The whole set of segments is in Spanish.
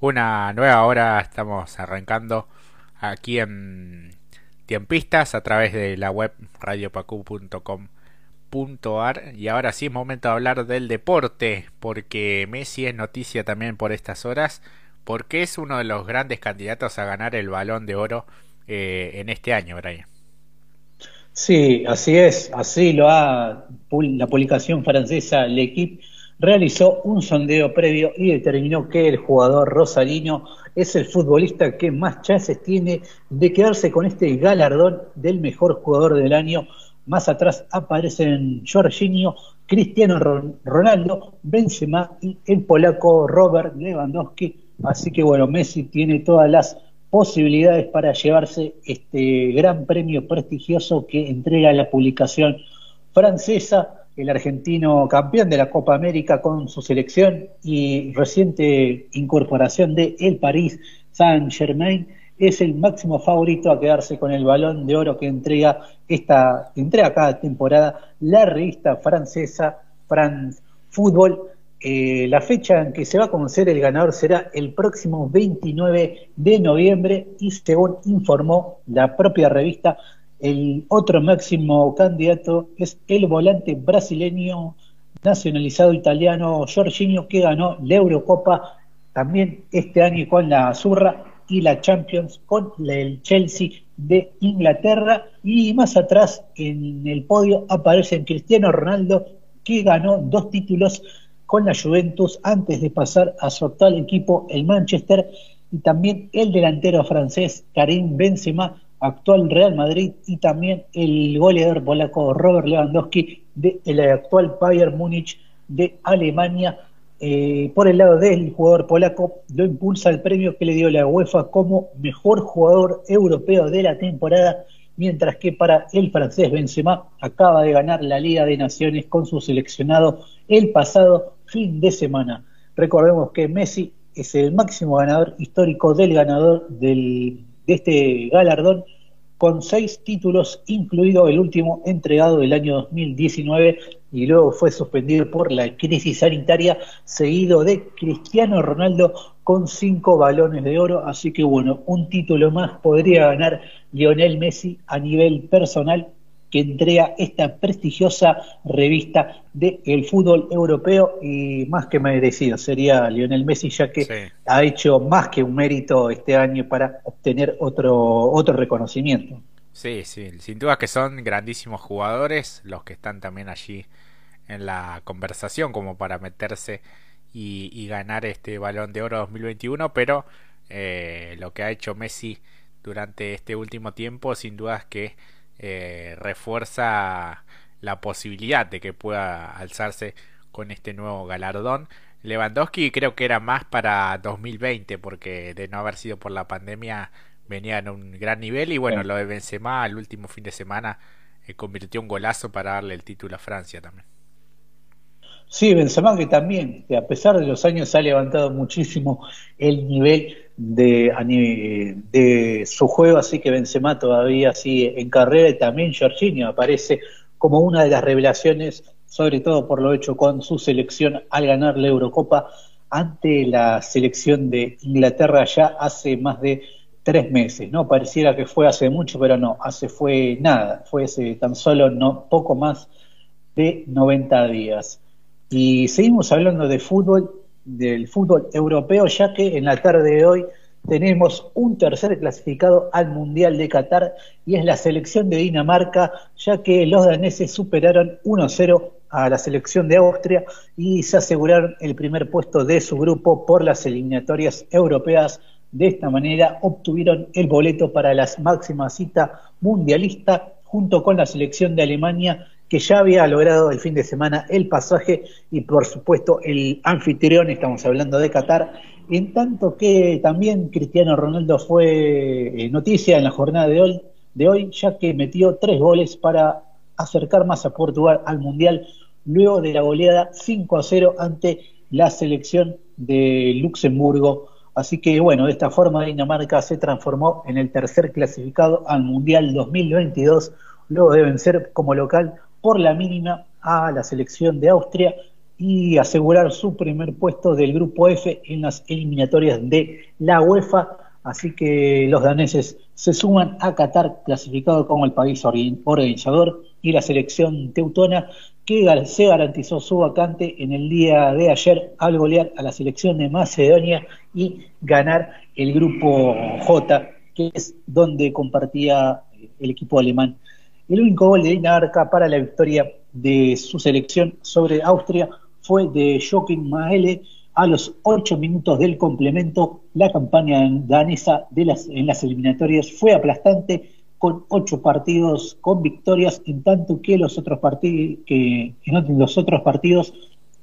una nueva hora. Estamos arrancando aquí en Tiempistas a través de la web radiopacu.com.ar y ahora sí es momento de hablar del deporte porque Messi es noticia también por estas horas porque es uno de los grandes candidatos a ganar el balón de oro eh, en este año, Brian. Sí, así es, así lo ha la publicación francesa L'Equipe realizó un sondeo previo y determinó que el jugador Rosalino es el futbolista que más chances tiene de quedarse con este galardón del mejor jugador del año. Más atrás aparecen Jorginho, Cristiano Ronaldo, Benzema y el polaco Robert Lewandowski. Así que bueno, Messi tiene todas las posibilidades para llevarse este gran premio prestigioso que entrega la publicación francesa el argentino campeón de la Copa América con su selección y reciente incorporación de el París Saint-Germain, es el máximo favorito a quedarse con el balón de oro que entrega esta entrega cada temporada la revista francesa France Football. Eh, la fecha en que se va a conocer el ganador será el próximo 29 de noviembre y según informó la propia revista, el otro máximo candidato es el volante brasileño nacionalizado italiano Jorginho, que ganó la Eurocopa también este año con la Azurra y la Champions con el Chelsea de Inglaterra. Y más atrás en el podio aparece Cristiano Ronaldo, que ganó dos títulos con la Juventus antes de pasar a su actual equipo, el Manchester, y también el delantero francés Karim Benzema, actual Real Madrid, y también el goleador polaco Robert Lewandowski del actual Bayern Múnich de Alemania. Eh, por el lado del jugador polaco, lo impulsa el premio que le dio la UEFA como mejor jugador europeo de la temporada, mientras que para el francés Benzema acaba de ganar la Liga de Naciones con su seleccionado el pasado fin de semana. Recordemos que Messi es el máximo ganador histórico del ganador del de este galardón con seis títulos, incluido el último entregado del año 2019 y luego fue suspendido por la crisis sanitaria, seguido de Cristiano Ronaldo con cinco balones de oro. Así que bueno, un título más podría ganar Lionel Messi a nivel personal que entrega esta prestigiosa revista del fútbol europeo y más que merecido sería Lionel Messi ya que ha hecho más que un mérito este año para obtener otro otro reconocimiento. Sí, sí, sin duda que son grandísimos jugadores los que están también allí en la conversación como para meterse y, ganar este balón de oro 2021, pero eh, lo que ha hecho Messi durante este último tiempo sin duda es que eh, refuerza la posibilidad de que pueda alzarse con este nuevo galardón. Lewandowski creo que era más para 2020 porque de no haber sido por la pandemia venía en un gran nivel y bueno, lo de Benzema el último fin de semana eh, convirtió un golazo para darle el título a Francia también. Sí, Benzema que también, que a pesar de los años ha levantado muchísimo el nivel de, su juego, así que Benzema todavía sigue en carrera y también Jorginho aparece como una de las revelaciones, sobre todo por lo hecho con su selección al ganar la Eurocopa ante la selección de Inglaterra ya hace más de tres meses, ¿no? Pareciera que fue hace mucho, pero no, hace fue nada, fue tan solo no, poco más de 90 días. Y seguimos hablando de fútbol, del fútbol europeo, ya que en la tarde de hoy tenemos un tercer clasificado al Mundial de Qatar y es la selección de Dinamarca, ya que los daneses superaron 1-0 a la selección de Austria y se aseguraron el primer puesto de su grupo por las eliminatorias europeas. De esta manera obtuvieron el boleto para la máxima cita mundialista junto con la selección de Alemania que ya había logrado el fin de semana el pasaje y por supuesto el anfitrión, estamos hablando de Qatar, en tanto que también Cristiano Ronaldo fue eh, noticia en la jornada de hoy, de hoy, ya que metió tres goles para acercar más a Portugal al Mundial luego de la goleada 5 a 0 ante la selección de Luxemburgo. Así que bueno, de esta forma Dinamarca se transformó en el tercer clasificado al Mundial 2022. Luego de vencer como local por la mínima a la selección de Austria y asegurar su primer puesto del grupo F en las eliminatorias de la UEFA. Así que los daneses se suman a Qatar, clasificado como el país organizador, y la selección teutona, que se garantizó su vacante en el día de ayer al golear a la selección de Macedonia y ganar el grupo J, que es donde compartía el equipo alemán. El único gol de Dinamarca para la victoria de su selección sobre Austria fue de Joaquín Maele a los ocho minutos del complemento. La campaña danesa de las, en las eliminatorias fue aplastante con ocho partidos con victorias, en tanto que los otros partidos que los otros partidos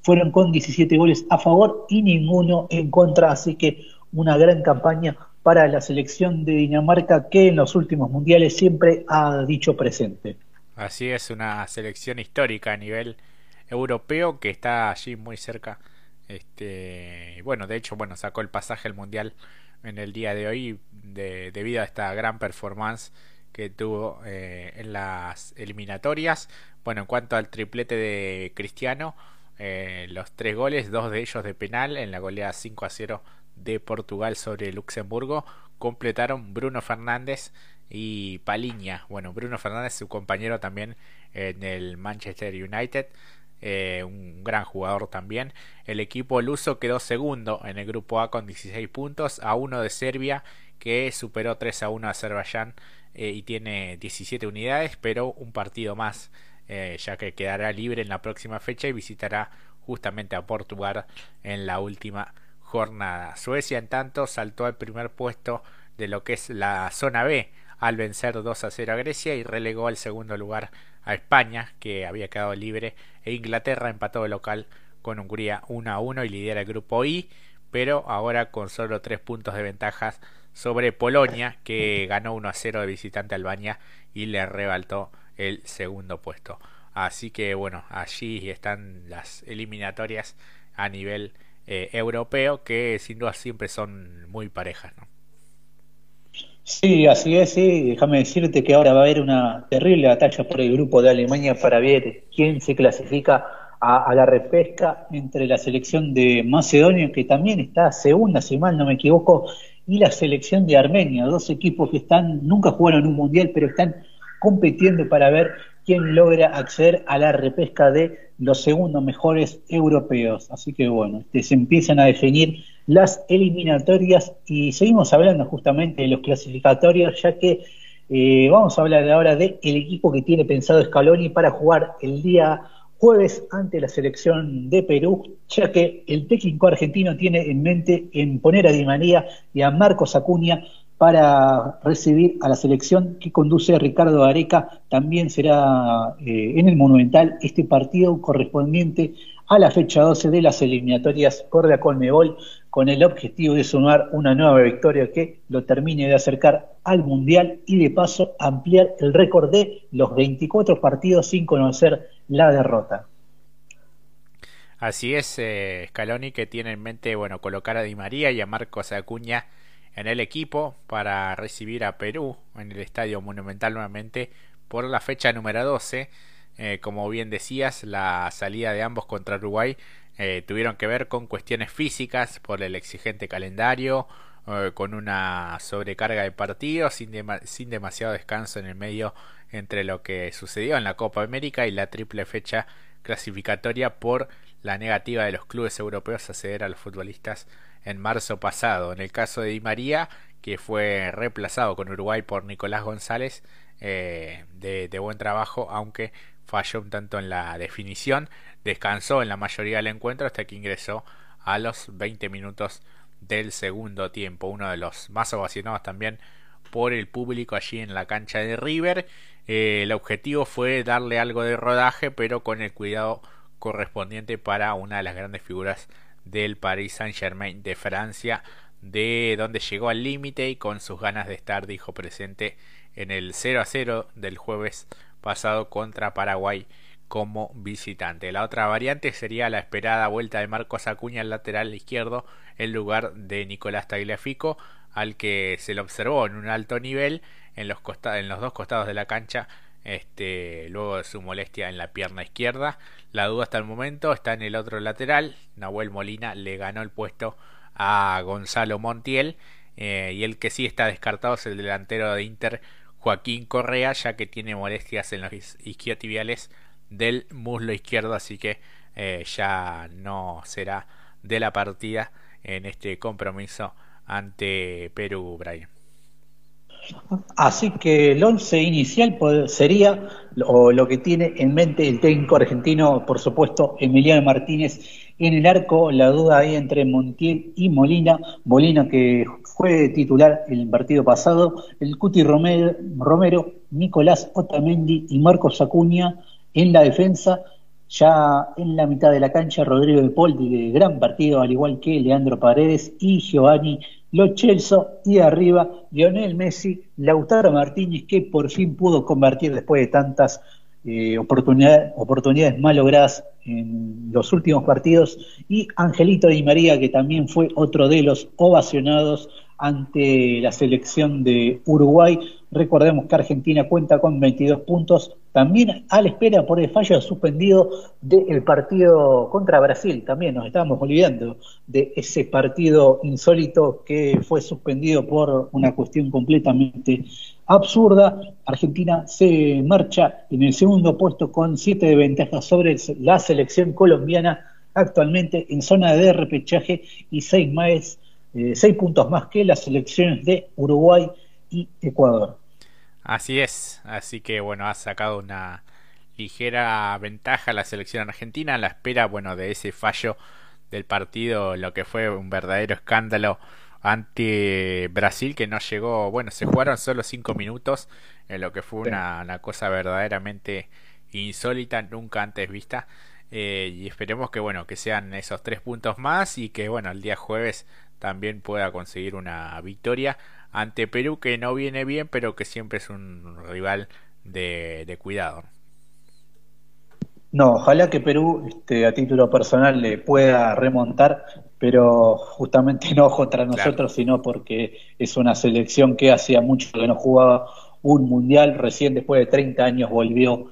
fueron con 17 goles a favor y ninguno en contra, así que una gran campaña para la selección de Dinamarca que en los últimos mundiales siempre ha dicho presente. Así es, una selección histórica a nivel europeo que está allí muy cerca. Este, bueno, de hecho, bueno, sacó el pasaje al mundial en el día de hoy de, debido a esta gran performance que tuvo eh, en las eliminatorias. Bueno, en cuanto al triplete de Cristiano, eh, los tres goles, dos de ellos de penal en la goleada 5 a 0 de Portugal sobre Luxemburgo completaron Bruno Fernández y Paliña. Bueno, Bruno Fernández, su compañero también en el Manchester United, eh, un gran jugador también. El equipo luso quedó segundo en el grupo A con 16 puntos, a uno de Serbia que superó 3 a 1 a Azerbaiyán eh, y tiene 17 unidades, pero un partido más, eh, ya que quedará libre en la próxima fecha y visitará justamente a Portugal en la última jornada. Suecia, en tanto, saltó al primer puesto de lo que es la zona B al vencer 2 a 0 a Grecia y relegó al segundo lugar a España, que había quedado libre, e Inglaterra empató de local con Hungría 1 a 1 y lidera el grupo I, pero ahora con solo 3 puntos de ventajas sobre Polonia, que ganó 1 a 0 de visitante a Albania y le rebaltó el segundo puesto. Así que bueno, allí están las eliminatorias a nivel eh, europeo que sin duda siempre son muy parejas. ¿no? Sí, así es, sí. Déjame decirte que ahora va a haber una terrible batalla por el grupo de Alemania para ver quién se clasifica a, la repesca entre la selección de Macedonia, que también está segunda, si mal no me equivoco, y la selección de Armenia, dos equipos que están, nunca jugaron un mundial, pero están compitiendo para ver quién logra acceder a la repesca de los segundos mejores europeos. Así que bueno, este, se empiezan a definir las eliminatorias y seguimos hablando justamente de los clasificatorios, ya que eh, vamos a hablar ahora del el equipo que tiene pensado Scaloni para jugar el día jueves ante la selección de Perú, ya que el técnico argentino tiene en mente en poner a Di María y a Marcos Acuña para recibir a la selección que conduce Ricardo Areca. También será eh, en el Monumental este partido correspondiente a la fecha 12 de las eliminatorias por la Colmebol, con el objetivo de sumar una nueva victoria que lo termine de acercar al Mundial y de paso ampliar el récord de los 24 partidos sin conocer la derrota. Así es, eh, Scaloni que tiene en mente bueno colocar a Di María y a Marcos Acuña en el equipo para recibir a Perú en el Estadio Monumental nuevamente por la fecha número 12. Eh, como bien decías, la salida de ambos contra Uruguay eh, tuvieron que ver con cuestiones físicas por el exigente calendario, eh, con una sobrecarga de partidos, sin, sin demasiado descanso en el medio entre lo que sucedió en la Copa América y la triple fecha clasificatoria por la negativa de los clubes europeos a ceder a los futbolistas en marzo pasado. En el caso de Di María, que fue reemplazado con Uruguay por Nicolás González, eh, de, buen trabajo, aunque falló un tanto en la definición. Descansó en la mayoría del encuentro hasta que ingresó a los 20 minutos del segundo tiempo. Uno de los más ovacionados también por el público allí en la cancha de River. Eh, el objetivo fue darle algo de rodaje, pero con el cuidado correspondiente para una de las grandes figuras del Paris Saint-Germain de Francia, de donde llegó al límite y con sus ganas de estar, dijo presente en el 0 a 0 del jueves pasado contra Paraguay como visitante. La otra variante sería la esperada vuelta de Marcos Acuña al lateral izquierdo en lugar de Nicolás Tagliafico, al que se lo observó en un alto nivel en los dos costados de la cancha este, luego de su molestia en la pierna izquierda. La duda hasta el momento está en el otro lateral. Nahuel Molina le ganó el puesto a Gonzalo Montiel. Eh, y el que sí está descartado es el delantero de Inter, Joaquín Correa, ya que tiene molestias en los isquiotibiales del muslo izquierdo, así que eh, ya no será de la partida en este compromiso ante Perú, Brian. Así que el once inicial sería lo que tiene en mente el técnico argentino, por supuesto, Emiliano Martínez. En el arco, la duda ahí entre Montiel y Molina. Molina que fue titular el partido pasado. El Cuti Romero, Romero Nicolás Otamendi y Marcos Acuña en la defensa. Ya en la mitad de la cancha, Rodrigo de Paul, de gran partido, al igual que Leandro Paredes y Giovanni Lo Celso, y arriba Lionel Messi, Lautaro Martínez, que por fin pudo convertir después de tantas eh, oportunidades, mal logradas en los últimos partidos, y Angelito Di María, que también fue otro de los ovacionados ante la selección de Uruguay. Recordemos que Argentina cuenta con 22 puntos, también a la espera por el fallo suspendido del partido contra Brasil. También nos estábamos olvidando de ese partido insólito que fue suspendido por una cuestión completamente absurda. Argentina se marcha en el segundo puesto con siete de ventaja sobre la selección colombiana, actualmente en zona de repechaje y seis más eh, seis puntos más que las selecciones de Uruguay y Ecuador. Así es, así que bueno, ha sacado una ligera ventaja la selección argentina. A la espera, bueno, de ese fallo del partido, lo que fue un verdadero escándalo ante Brasil que no llegó, bueno, se jugaron solo cinco minutos, en lo que fue una, una cosa verdaderamente insólita, nunca antes vista. Eh, y esperemos que bueno que sean esos tres puntos más y que bueno el día jueves también pueda conseguir una victoria ante Perú que no viene bien pero que siempre es un rival de, cuidado. No, ojalá que Perú este, a título personal le pueda remontar, pero justamente no contra nosotros, sino porque es una selección que hacía mucho que no jugaba un mundial, recién después de 30 años volvió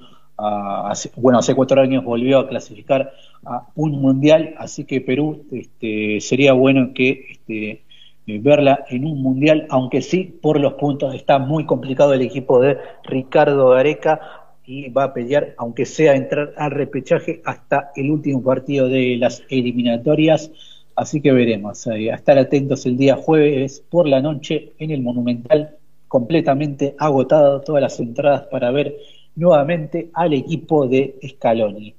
bueno, hace cuatro años volvió a clasificar a un mundial, así que Perú este, sería bueno que este, verla en un mundial, aunque sí por los puntos está muy complicado el equipo de Ricardo Gareca y va a pelear, aunque sea entrar al repechaje hasta el último partido de las eliminatorias. Así que veremos, eh, a estar atentos el día jueves por la noche en el Monumental, completamente agotado todas las entradas para ver nuevamente al equipo de Scaloni.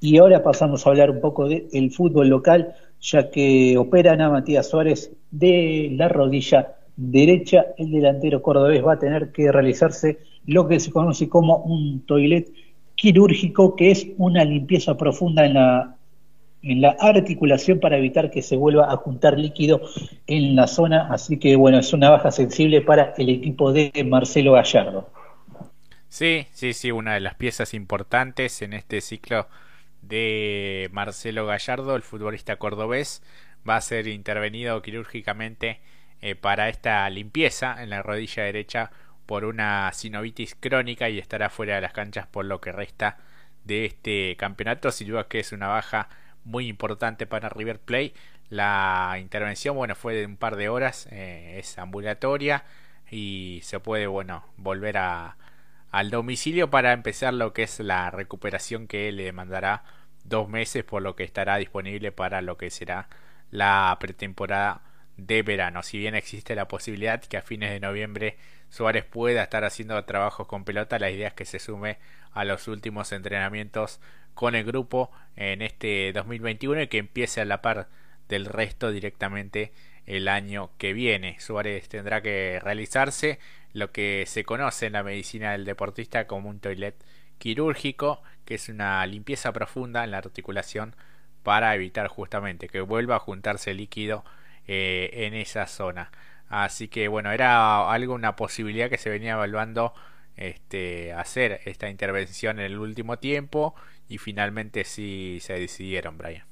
Y ahora pasamos a hablar un poco del fútbol local, ya que operan a Matías Suárez de la rodilla derecha. El delantero cordobés va a tener que realizarse lo que se conoce como un toilet quirúrgico, que es una limpieza profunda en la, en la articulación para evitar que se vuelva a juntar líquido en la zona. Así que bueno, es una baja sensible para el equipo de Marcelo Gallardo. Sí, sí, sí, una de las piezas importantes en este ciclo de Marcelo Gallardo, el futbolista cordobés, va a ser intervenido quirúrgicamente eh, para esta limpieza en la rodilla derecha por una sinovitis crónica y estará fuera de las canchas por lo que resta de este campeonato. Sin duda que es una baja muy importante para River Plate. La intervención, bueno, fue de un par de horas, eh, es ambulatoria y se puede, bueno, volver a al domicilio para empezar lo que es la recuperación que le demandará dos meses por lo que estará disponible para lo que será la pretemporada de verano. Si bien existe la posibilidad que a fines de noviembre Suárez pueda estar haciendo trabajos con pelota, la idea es que se sume a los últimos entrenamientos con el grupo en este 2021 y que empiece a la par del resto directamente el año que viene. Suárez tendrá que realizarse lo que se conoce en la medicina del deportista como un toilet quirúrgico, que es una limpieza profunda en la articulación para evitar justamente que vuelva a juntarse líquido eh, en esa zona. Así que bueno, era algo, una posibilidad que se venía evaluando este, hacer esta intervención en el último tiempo y finalmente sí se decidieron, Brian.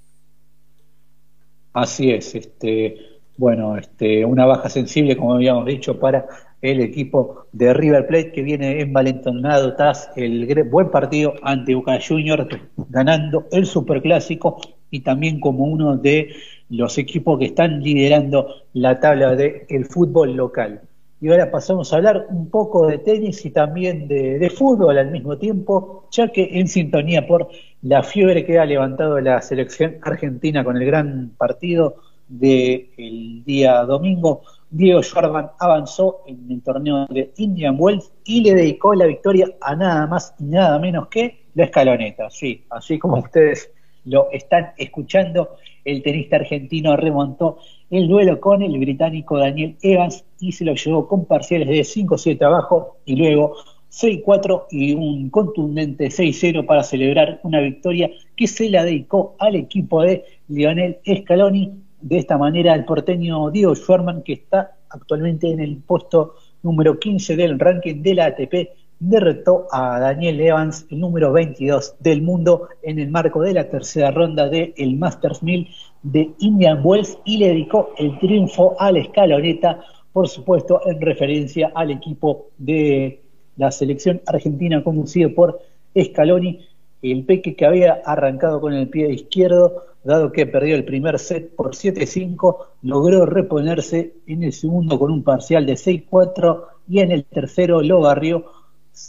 Así es, este, bueno, este, una baja sensible, como habíamos dicho, para el equipo de River Plate que viene envalentonado tras el buen partido ante Boca Juniors, ganando el Superclásico y también como uno de los equipos que están liderando la tabla del fútbol local. Y ahora pasamos a hablar un poco de tenis y también de, fútbol al mismo tiempo, ya que en sintonía por la fiebre que ha levantado la selección argentina con el gran partido del día domingo, Diego Schwartzman avanzó en el torneo de Indian Wells y le dedicó la victoria a nada más y nada menos que la escaloneta. Sí, así como ustedes lo están escuchando, el tenista argentino remontó el duelo con el británico Daniel Evans y se lo llevó con parciales de 5-7 abajo y luego 6-4 y un contundente 6-0 para celebrar una victoria que se la dedicó al equipo de Lionel Scaloni de esta manera el porteño Diego Schwarman, que está actualmente en el puesto número 15 del ranking de la ATP, derrotó a Daniel Evans, el número 22 del mundo, en el marco de la tercera ronda del el Masters 1000 de Indian Wells y le dedicó el triunfo a la escaloneta, por supuesto en referencia al equipo de la selección argentina conducido por Scaloni, el peque que había arrancado con el pie izquierdo dado que perdió el primer set por 7-5, logró reponerse en el segundo con un parcial de 6-4 y en el tercero lo barrió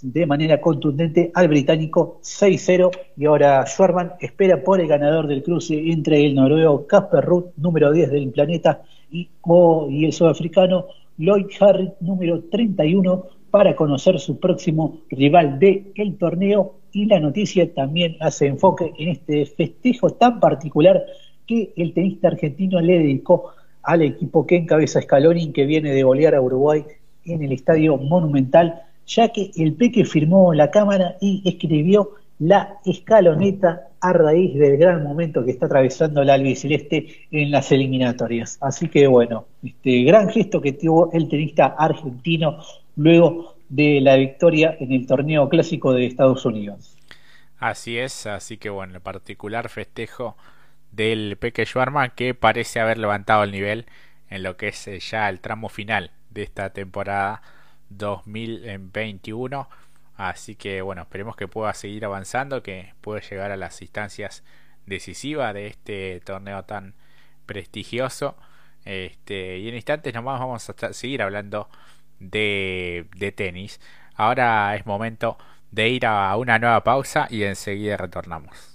de manera contundente al británico 6-0 y ahora Schwarman espera por el ganador del cruce entre el noruego Casper Ruth, número 10 del planeta, y, y el sudafricano Lloyd Harris, número 31, para conocer su próximo rival del el torneo y la noticia también hace enfoque en este festejo tan particular que el tenista argentino le dedicó al equipo que encabeza Scaloni que viene de golear a Uruguay en el Estadio Monumental, ya que el Peque firmó la cámara y escribió la escaloneta a raíz del gran momento que está atravesando la albiceleste en las eliminatorias. Así que bueno, este gran gesto que tuvo el tenista argentino luego de la victoria en el torneo clásico de Estados Unidos. Así es, así que bueno, el particular festejo del Peque Schwarman que parece haber levantado el nivel en lo que es eh, ya el tramo final de esta temporada 2021. Así que bueno, esperemos que pueda seguir avanzando, que pueda llegar a las instancias decisivas de este torneo tan prestigioso. Este, y en instantes nomás vamos a seguir hablando de, de tenis. Ahora es momento de ir a una nueva pausa y enseguida retornamos.